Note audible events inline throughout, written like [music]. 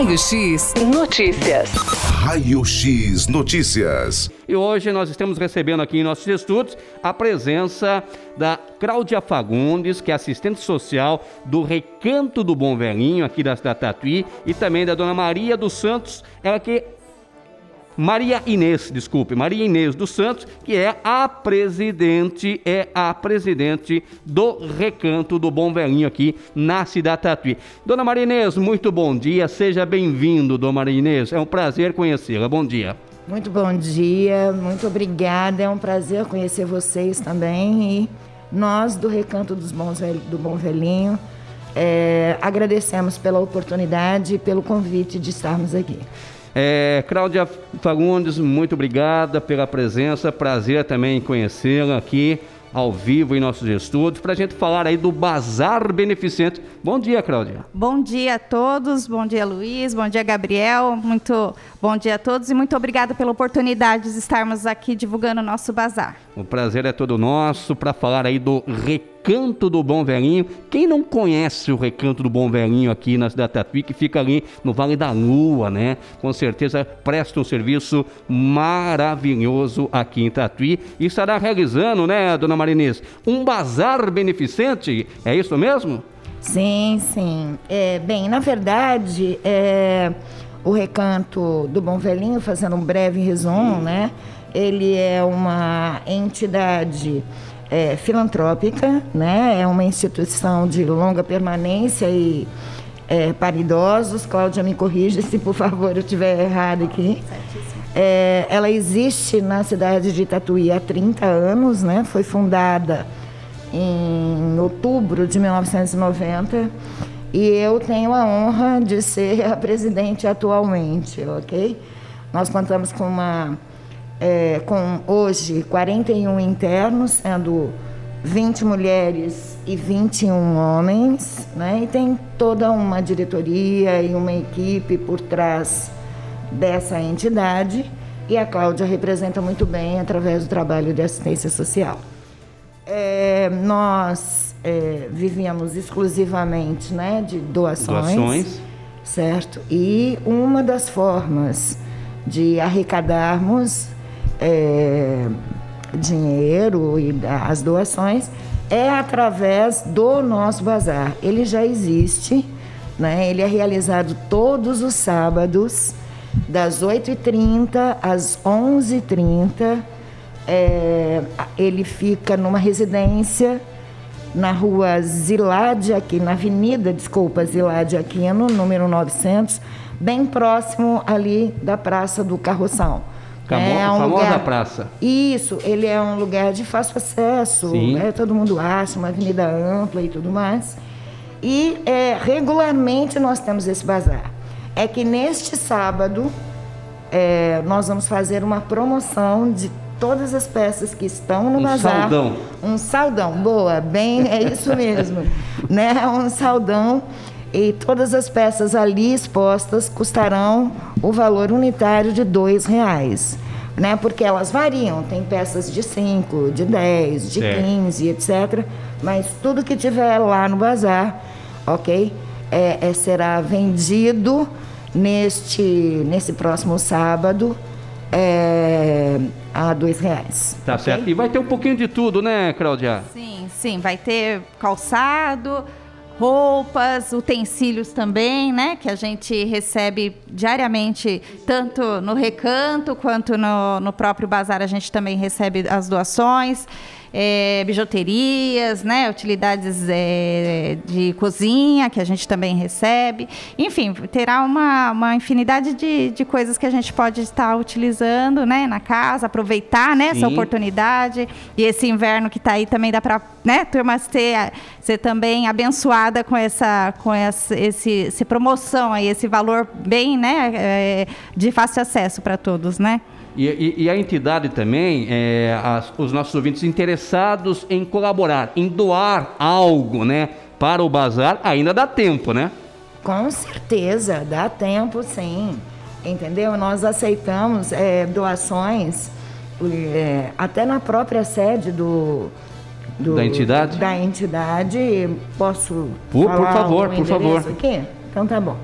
Raio X Notícias. Raio X Notícias. E hoje nós estamos recebendo aqui em nossos estudos a presença da Cláudia Fagundes, que é assistente social do Recanto do Bom Velhinho aqui da cidade Tatuí, e também da dona Maria dos Santos, ela que Maria Inês, desculpe, Maria Inês dos Santos, que é a presidente, é a presidente do Recanto do Bom Velhinho aqui na cidade Tatuí. Dona Maria Inês, muito bom dia, seja bem-vindo, Dona Maria Inês, é um prazer conhecê-la, bom dia. Muito bom dia, muito obrigada, é um prazer conhecer vocês também e nós do Recanto dos Bons, do Bom Velhinho é, agradecemos pela oportunidade e pelo convite de estarmos aqui. É, Cláudia Fagundes, muito obrigada pela presença, prazer também conhecê-la aqui ao vivo em nossos estúdios, para a gente falar aí do Bazar Beneficente. Bom dia, Cláudia. Bom dia a todos, bom dia, Luiz, bom dia, Gabriel, muito bom dia a todos e muito obrigada pela oportunidade de estarmos aqui divulgando o nosso bazar. O prazer é todo nosso para falar aí do Recanto do Bom Velhinho. Quem não conhece o Recanto do Bom Velhinho aqui na cidade Tatuí, que fica ali no Vale da Lua, né? Com certeza presta um serviço maravilhoso aqui em Tatuí e estará realizando, né, dona Marinês, um bazar beneficente. É isso mesmo? Sim, sim. É, bem, na verdade, é, o Recanto do Bom Velhinho, fazendo um breve resumo, né? ele é uma entidade é, filantrópica, né? é uma instituição de longa permanência e é, para idosos. Cláudia, me corrija se por favor eu estiver errado aqui. É, ela existe na cidade de Tatuí há 30 anos, né? foi fundada em outubro de 1990 e eu tenho a honra de ser a presidente atualmente, ok? Nós contamos com uma é, com hoje 41 internos, sendo 20 mulheres e 21 homens, né? E tem toda uma diretoria e uma equipe por trás dessa entidade. E a Cláudia representa muito bem através do trabalho de assistência social. É, nós é, vivíamos exclusivamente né, de doações, doações, certo? E uma das formas de arrecadarmos é, dinheiro e as doações é através do nosso bazar. Ele já existe, né? ele é realizado todos os sábados, das 8h30 às 11h30. É, ele fica numa residência na rua Zilade, aqui na avenida, desculpa, Zilade Aquino, número 900, bem próximo ali da Praça do Carroção. É um famosa lugar, praça. Isso, ele é um lugar de fácil acesso, né? todo mundo acha, uma avenida ampla e tudo mais. E é, regularmente nós temos esse bazar. É que neste sábado é, nós vamos fazer uma promoção de todas as peças que estão no um bazar. Saldão. Um saldão. Boa, bem, é isso mesmo. [laughs] né? Um saldão e todas as peças ali expostas custarão o valor unitário de dois reais. Né? Porque elas variam, tem peças de 5, de 10, de 15, etc. Mas tudo que tiver lá no bazar, ok? É, é, será vendido neste, nesse próximo sábado é, a dois reais. Tá okay? certo. E vai ter um pouquinho de tudo, né, Cláudia? Sim, sim. Vai ter calçado, roupas, utensílios também, né? Que a gente recebe diariamente, tanto no recanto quanto no, no próprio bazar, a gente também recebe as doações é, bijuterias, né, utilidades é, de cozinha que a gente também recebe. Enfim, terá uma, uma infinidade de, de coisas que a gente pode estar utilizando né, na casa, aproveitar né, essa oportunidade. E esse inverno que está aí também dá para né, turma ser, ser também abençoada com essa, com essa esse, promoção aí, esse valor bem né, é, de fácil acesso para todos, né? E, e, e, a entidade também, é, as, os nossos ouvintes interessados em colaborar, em doar algo, né, para o bazar, ainda dá tempo, né? Com certeza, dá tempo, sim. Entendeu? Nós aceitamos é, doações é, até na própria sede do, do, da entidade. Da entidade, posso por, por favor, por favor. Aqui? Então tá bom.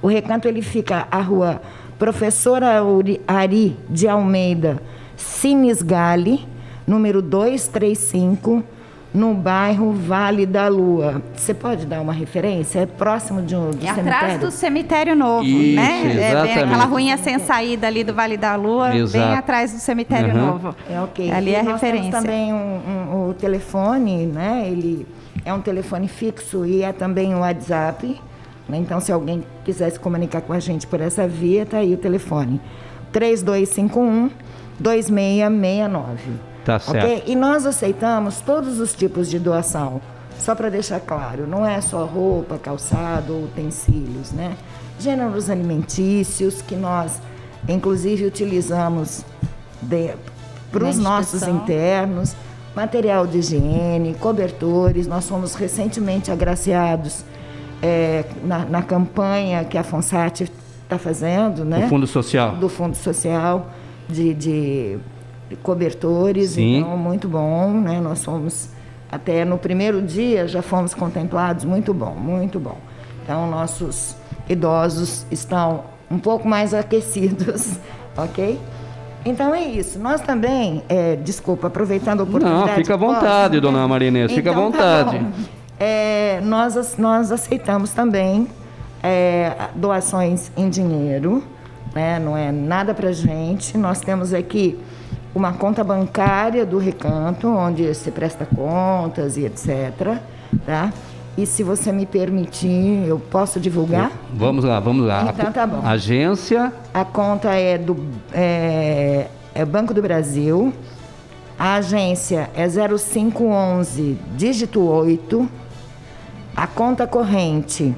O recanto ele fica a rua Professora Ari de Almeida, Sinisgale, número 235, no bairro Vale da Lua. Você pode dar uma referência? É próximo de um, do é cemitério? atrás do cemitério novo, Isso, né? exatamente. É bem aquela ruinha sem saída ali do Vale da Lua, Exato. bem atrás do cemitério Uhum. novo. É ok. Ali E é a nós referência. Temos também um, um- o telefone, né? Ele é um telefone fixo e é também o WhatsApp. Né? Então, se alguém quiser se comunicar com a gente por essa via, tá aí o telefone. 3251 2669. Tá certo. Ok? E nós aceitamos todos os tipos de doação. Só para deixar claro, não é só roupa, calçado, utensílios, né? Gêneros alimentícios que nós, inclusive, utilizamos para os nossos internos, material de higiene, cobertores. Nós fomos recentemente agraciados eh, na, na campanha que a Fonsat está fazendo, né? O Fundo Social. do Fundo Social de, de cobertores, Sim. então muito bom, né? Nós fomos até no primeiro dia já fomos contemplados, muito bom, muito bom. Então nossos idosos estão um pouco mais [laughs] aquecidos, ok? Então é isso. Nós também, é, desculpa, aproveitando a oportunidade. Não, fica à posso? vontade, dona Marinês, fica à Então, tá vontade. bom. É, nós, nós aceitamos também é, doações em dinheiro, né? não é nada para gente. Nós temos aqui uma conta bancária do Recanto, onde se presta contas e etc. Tá? E se você me permitir, eu posso divulgar? Vamos lá, vamos lá. Então tá bom. Agência A conta é do é, é Banco do Brasil. A agência é 0511 dígito 8. A conta corrente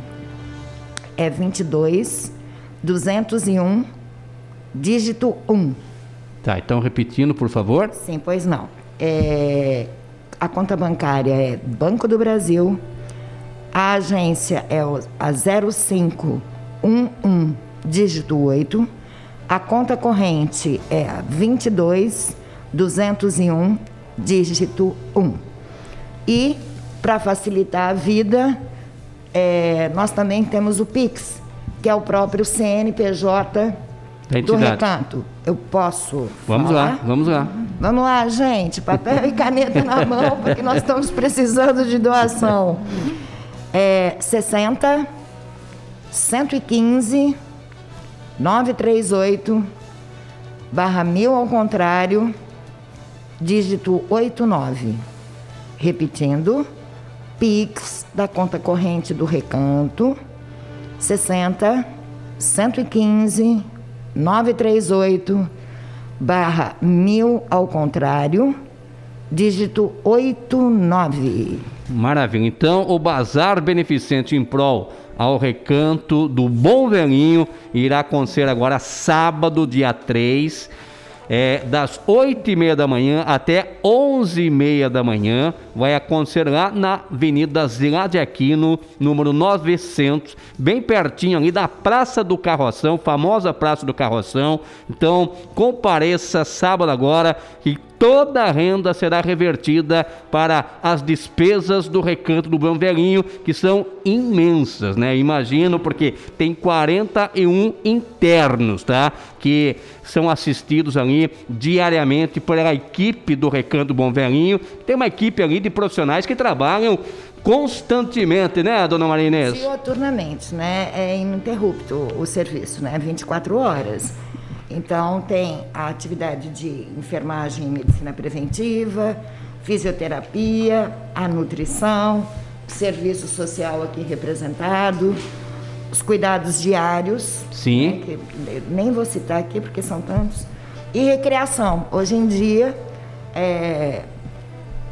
é 22 201 dígito 1. Tá, então repetindo, por favor. Sim, pois não. É, a conta bancária é Banco do Brasil. A agência é a 0511 dígito 8. A conta corrente é a 22 201 dígito 1. E, para facilitar a vida, é, nós também temos o PIX, que é o próprio CNPJ do recanto. Eu posso Vamos falar? lá, vamos lá. Vamos lá, gente, papel e caneta na [laughs] mão, porque nós estamos precisando de doação. É 60 115 938 barra mil ao contrário, dígito 89. Repetindo, Pix da conta corrente do Recanto, 60 115 938 barra mil ao contrário, dígito 89. Maravilha. Então, o Bazar Beneficente em prol ao recanto do Bom Velhinho irá acontecer agora sábado, dia 3, é, das 8 e meia da manhã até 11 e meia da manhã. Vai acontecer lá na Avenida Zilá de Aquino, número 900, bem pertinho ali da Praça do Carroção, famosa Praça do Carroção. Então, compareça sábado agora e toda a renda será revertida para as despesas do recanto do Bom Velhinho, que são imensas, né? Imagino, porque tem 41 internos, tá? Que são assistidos ali diariamente pela equipe do recanto do Bom Velhinho. Tem uma equipe ali de profissionais que trabalham constantemente, né, dona Maria Inês? Dioturnamente, né? É ininterrupto o serviço, né? 24 horas. Então, tem a atividade de enfermagem e medicina preventiva, fisioterapia, a nutrição, serviço social aqui representado, os cuidados diários. Sim. né, que nem vou citar aqui porque são tantos. E recreação. Hoje em dia, é,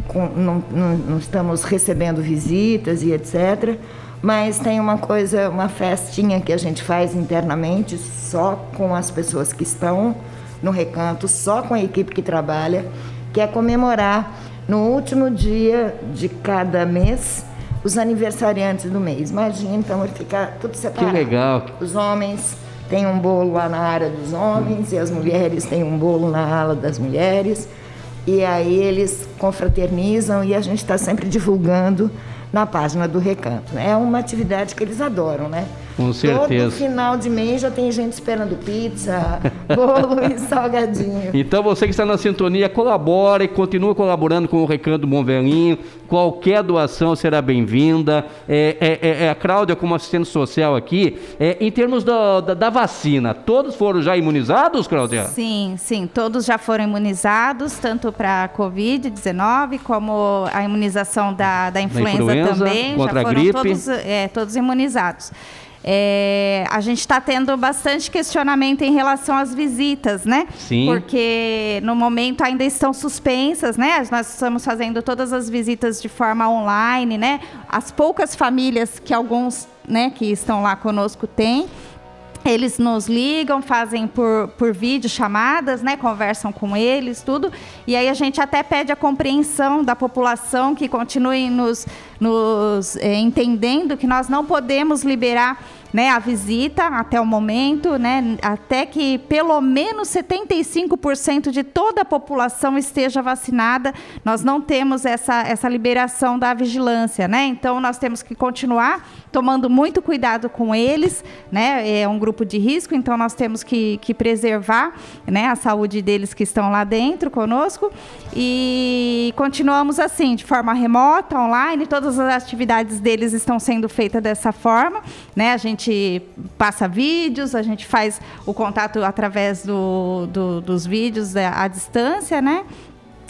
com- não, não- não estamos recebendo visitas e etc. Mas tem uma coisa, uma festinha que a gente faz internamente, só com as pessoas que estão no recanto, só com a equipe que trabalha, que é comemorar no último dia de cada mês os aniversariantes do mês. Imagina, então vai ficar tudo separado. legal. Os homens têm um bolo lá na área dos homens e as mulheres têm um bolo na ala das mulheres. E aí eles confraternizam e a gente está sempre divulgando na página do Recanto. É uma atividade que eles adoram, né? Com certeza. Todo final de mês já tem gente esperando pizza, [laughs] bolo e salgadinho. Então você que está na sintonia, colabore, continue colaborando com o Recanto Bom Velhinho. Qualquer doação será bem-vinda. É, é, é, é a Cláudia, como assistente social aqui, é, em termos da, da, da, vacina, todos foram já imunizados, Cláudia? Sim, sim, todos já foram imunizados, tanto para a Covid-19 como a imunização da, da influenza, da influenza também. Contra já foram a gripe. Todos, é, todos imunizados. É, a gente está tendo bastante questionamento em relação às visitas, né? Sim. Porque no momento ainda estão suspensas, né? Nós estamos fazendo todas as visitas de forma online, né? As poucas famílias que alguns, né, que estão lá conosco têm. Eles nos ligam, fazem por, por vídeo chamadas, né? Conversam com eles, tudo. E aí a gente até pede a compreensão da população que continue nos, nos eh, entendendo que nós não podemos liberar né, a visita até o momento, né, até que pelo menos 75% de toda a população esteja vacinada. Nós não temos essa, essa liberação da vigilância, né? Então nós temos que continuar tomando muito cuidado com eles, né? É um grupo de risco, então nós temos que, que preservar, né, a saúde deles que estão lá dentro conosco e continuamos assim, de forma remota, online, todas as atividades deles estão sendo feitas dessa forma, né? A gente gente passa vídeos, a gente faz o contato através do, do, dos vídeos é, à distância, né?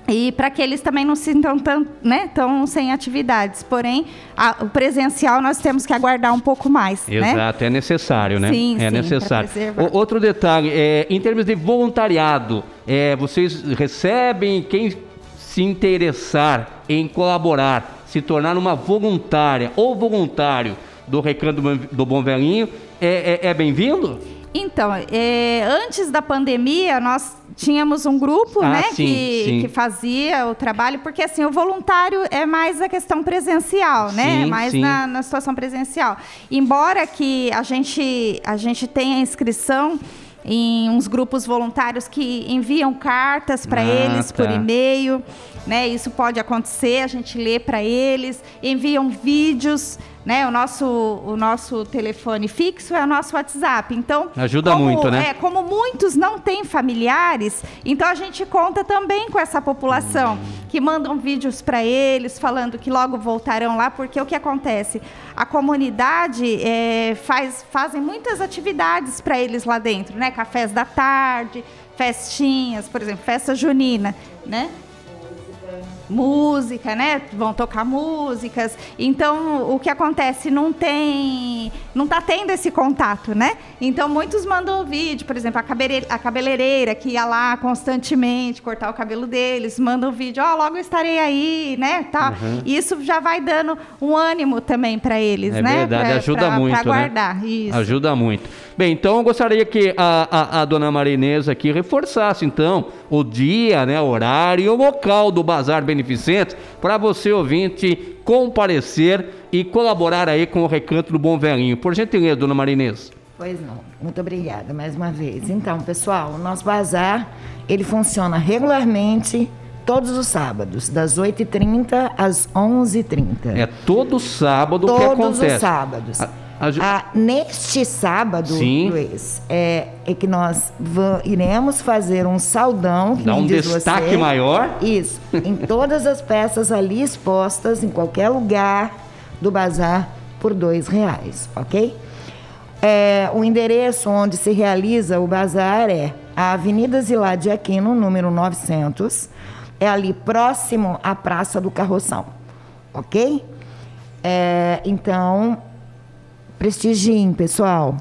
E para que eles também não se sintam tão, né, tão sem atividades. Porém, a, o presencial nós temos que aguardar um pouco mais. Né? Exato, né? é necessário, né? Sim, é sim, necessário. O, outro detalhe, é, em termos de voluntariado, é, vocês recebem quem se interessar em colaborar, se tornar uma voluntária ou voluntário do Recanto do Bom Velhinho é, é, é bem-vindo? Então, é, antes da pandemia, nós tínhamos um grupo ah, né, sim, que, sim. que fazia o trabalho, porque assim, o voluntário é mais a questão presencial, né? Sim, é mais na, na, situação presencial. Embora que a gente, a gente tenha inscrição em uns grupos voluntários que enviam cartas para ah, eles tá. por e-mail, né? Isso pode acontecer, a gente lê para eles, enviam vídeos né? O nosso, o nosso telefone fixo é o nosso WhatsApp. Então, ajuda como, muito, né? É, como muitos não têm familiares, então a gente conta também com essa população hum. que mandam vídeos para eles falando que logo voltarão lá, porque o que acontece? A comunidade é, faz fazem muitas atividades para eles lá dentro, né? Cafés da tarde, festinhas, por exemplo, festa junina, né? música, né? Vão tocar músicas. Então, o que acontece? Não tem. Não está tendo esse contato, né? Então, muitos mandam vídeo, por exemplo, a, cabele, a cabeleireira que ia lá constantemente cortar o cabelo deles, mandam um vídeo, ó, oh, logo estarei aí, né? Tá. Uhum. Isso já vai dando um ânimo também para eles, é né? Verdade, pra, ajuda pra, muito. Pra guardar. Né? Isso. Ajuda muito. Bem, então eu gostaria que a, a, a dona Marinesa aqui reforçasse, então, o dia, né, o horário e o local do Bazar Beneficente para você, ouvinte, comparecer e colaborar aí com o Recanto do Bom Velhinho. Por gentileza, dona Marinesa. Pois não. Muito obrigada mais uma vez. Então, pessoal, o nosso bazar, ele funciona regularmente todos os sábados, das 8h30 às 11h30. É todo sábado todos que acontece. Todos os sábados. A ah, neste sábado, Sim. Luiz, é, é que nós iremos fazer um saldão. Dá um destaque você, maior. Isso. em todas as peças ali expostas, em qualquer lugar do bazar, por dois reais, ok? É, o endereço onde se realiza o bazar é a Avenida Zilá de Aquino, número 900. É ali próximo à Praça do Carroção, ok? É, então, prestigiem, pessoal.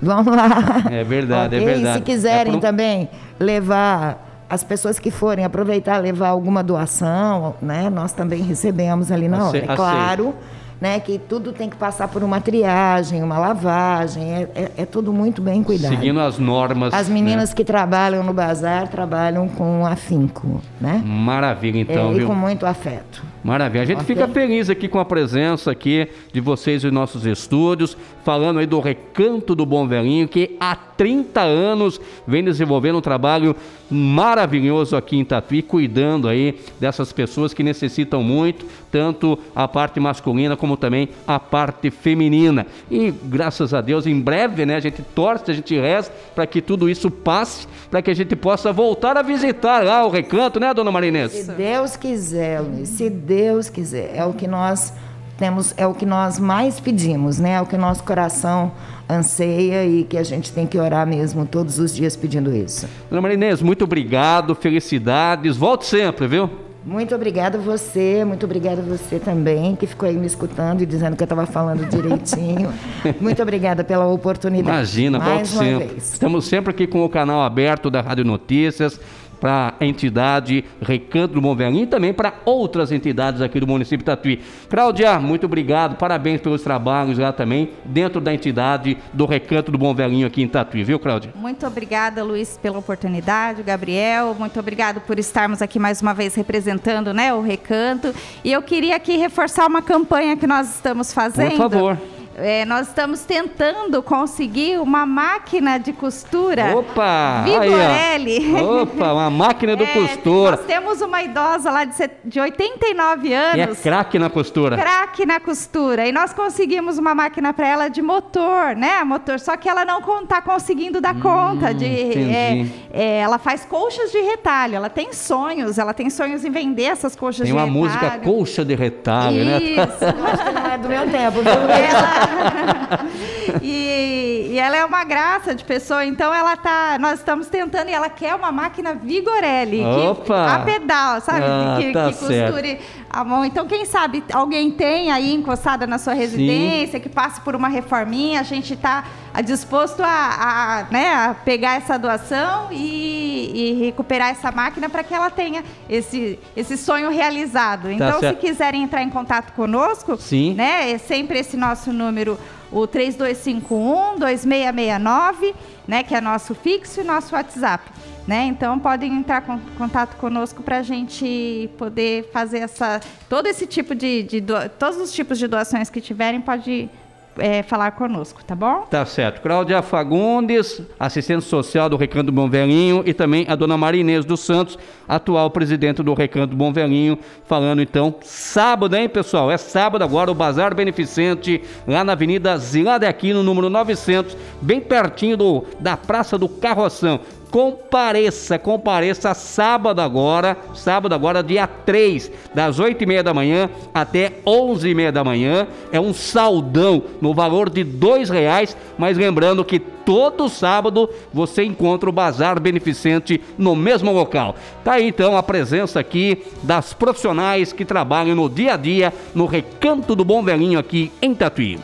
Vamos lá. É verdade, é okay? é verdade. E se quiserem é também levar as pessoas que forem aproveitar levar alguma doação, né? Nós também recebemos ali na hora. É claro, né? Que tudo tem que passar por uma triagem, uma lavagem. É, é, é tudo muito bem cuidado. Seguindo as normas. As meninas né? que trabalham no bazar trabalham com afinco, né? Maravilha, então. É, e com muito afeto. Maravilha. A gente okay. fica feliz aqui com a presença aqui de vocês em nossos estúdios, falando aí do Recanto do Bom Velhinho, que até 30 anos vem desenvolvendo um trabalho maravilhoso aqui em Tatuí, cuidando aí dessas pessoas que necessitam muito, tanto a parte masculina como também a parte feminina. E graças a Deus, em breve, né, a gente torce, a gente reza para que tudo isso passe, para que a gente possa voltar a visitar lá o recanto, né, dona Marinês? Se Deus quiser, Luiz, se Deus quiser, é o que nós temos, é o que nós mais pedimos, né? É o que o nosso coração anseia e que a gente tem que orar mesmo todos os dias pedindo isso. Dona Marinês, muito obrigado, felicidades, volte sempre, viu? Muito obrigada você, muito obrigada você também, que ficou aí me escutando e dizendo que eu estava falando direitinho. [laughs] muito obrigada pela oportunidade. Imagina, volte sempre. Vez. Estamos sempre aqui com o canal aberto da Rádio Notícias para a entidade Recanto do Bom Velhinho e também para outras entidades aqui do município de Tatuí. Cláudia, muito obrigado, parabéns pelos trabalhos lá também, dentro da entidade do Recanto do Bom Velhinho aqui em Tatuí, viu, Cláudia? Muito obrigada, Luiz, pela oportunidade, Gabriel, muito obrigado por estarmos aqui mais uma vez representando né, o Recanto. E eu queria aqui reforçar uma campanha que nós estamos fazendo. Por favor. É, nós estamos tentando conseguir uma máquina de costura. Opa! Vigorelli. Aí, Opa, uma [laughs] máquina de é, costura. Nós temos uma idosa lá de, de 89 anos. E é craque na costura. Craque na costura. E nós conseguimos uma máquina para ela de motor, né? Motor. Só que ela não está conseguindo dar hum, conta de. É, é, ela faz colchas de retalho. Ela tem sonhos. Ela tem sonhos em vender essas colchas tem de retalho. Tem uma música colcha de retalho, Isso. né? Isso. Acho que não é do meu tempo, viu? Ela, [laughs] e, e, ela é uma graça de pessoa, então ela tá. Nós estamos tentando e ela quer uma máquina Vigorelli. Opa! Que, a pedal, sabe? Ah, que, tá que costure a mão. Então, quem sabe alguém tem aí encostada na sua residência, Sim. que passe por uma reforminha, a gente está disposto a, a, né, a pegar essa doação e, e recuperar essa máquina para que ela tenha esse, esse sonho realizado. Tá então, se quiserem entrar em contato conosco, Sim. né, é sempre esse nosso número, o 3251 2669, né, que é nosso fixo e nosso WhatsApp. Né? Então podem entrar em contato conosco para a gente poder fazer essa todo esse tipo de, de do, todos os tipos de doações que tiverem pode é, falar conosco, tá bom? Tá certo. Cláudia Fagundes, assistente social do Recanto Bom Velhinho, e também a dona Marinês dos Santos, atual presidente do Recanto Bom Velhinho, falando então sábado, hein, pessoal? É sábado agora o Bazar Beneficente, lá na Avenida Zilada Aquino, número 900, bem pertinho do, da Praça do Carroção compareça, compareça sábado agora, sábado agora, dia 3, das 8 e meia da manhã até 11 e meia da manhã. É um saldão no valor de dois reais, mas lembrando que todo sábado você encontra o Bazar Beneficente no mesmo local. Tá aí então a presença aqui das profissionais que trabalham no dia a dia no Recanto do Bom Velhinho aqui em Tatuí.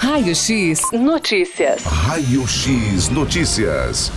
Raio X Notícias. Raio X Notícias.